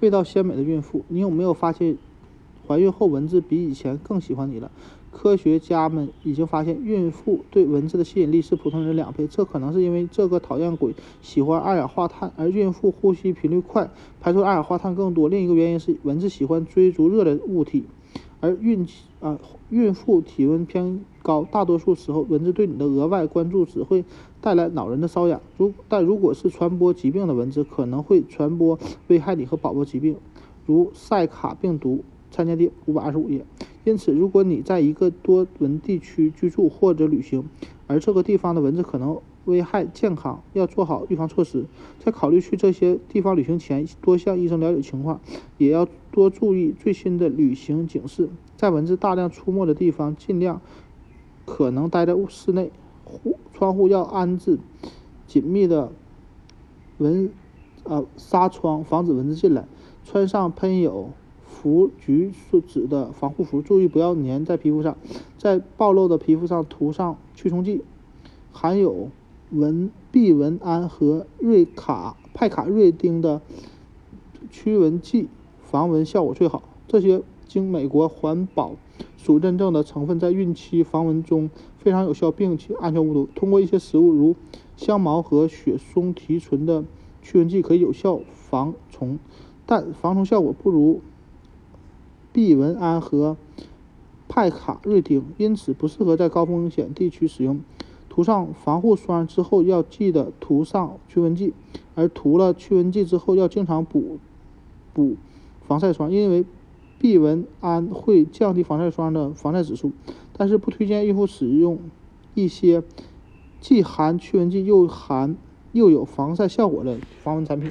味道鲜美的孕妇，你有没有发现，怀孕后蚊子比以前更喜欢你了？科学家们已经发现，孕妇对蚊子的吸引力是普通人两倍。这可能是因为这个讨厌鬼喜欢二氧化碳，而孕妇呼吸频率快，排出二氧化碳更多。另一个原因是，蚊子喜欢追逐热的物体，而孕期啊孕妇体温偏高，大多数时候蚊子对你的额外关注只会带来恼人的瘙痒。如但如果是传播疾病的蚊子，可能会传播危害你和宝宝疾病，如塞卡病毒。参见第五百二十五页。因此，如果你在一个多蚊地区居住或者旅行，而这个地方的蚊子可能危害健康，要做好预防措施。在考虑去这些地方旅行前，多向医生了解情况，也要多注意最新的旅行警示。在蚊子大量出没的地方，尽量可能待在室内，户窗户要安置紧密的蚊呃纱窗，防止蚊子进来。穿上喷有。氟菊酯的防护服，注意不要粘在皮肤上。在暴露的皮肤上涂上驱虫剂，含有蚊避蚊胺和瑞卡派卡瑞丁的驱蚊剂，防蚊效果最好。这些经美国环保署认证的成分，在孕期防蚊中非常有效，并且安全无毒。通过一些食物，如香茅和雪松提纯的驱蚊剂，可以有效防虫，但防虫效果不如。避蚊胺和派卡瑞丁，因此不适合在高风险地区使用。涂上防护霜之后，要记得涂上驱蚊剂，而涂了驱蚊剂之后，要经常补补防晒霜，因为避蚊胺会降低防晒霜的防晒指数。但是不推荐孕妇使用一些既含驱蚊剂又含又有防晒效果的防蚊产品。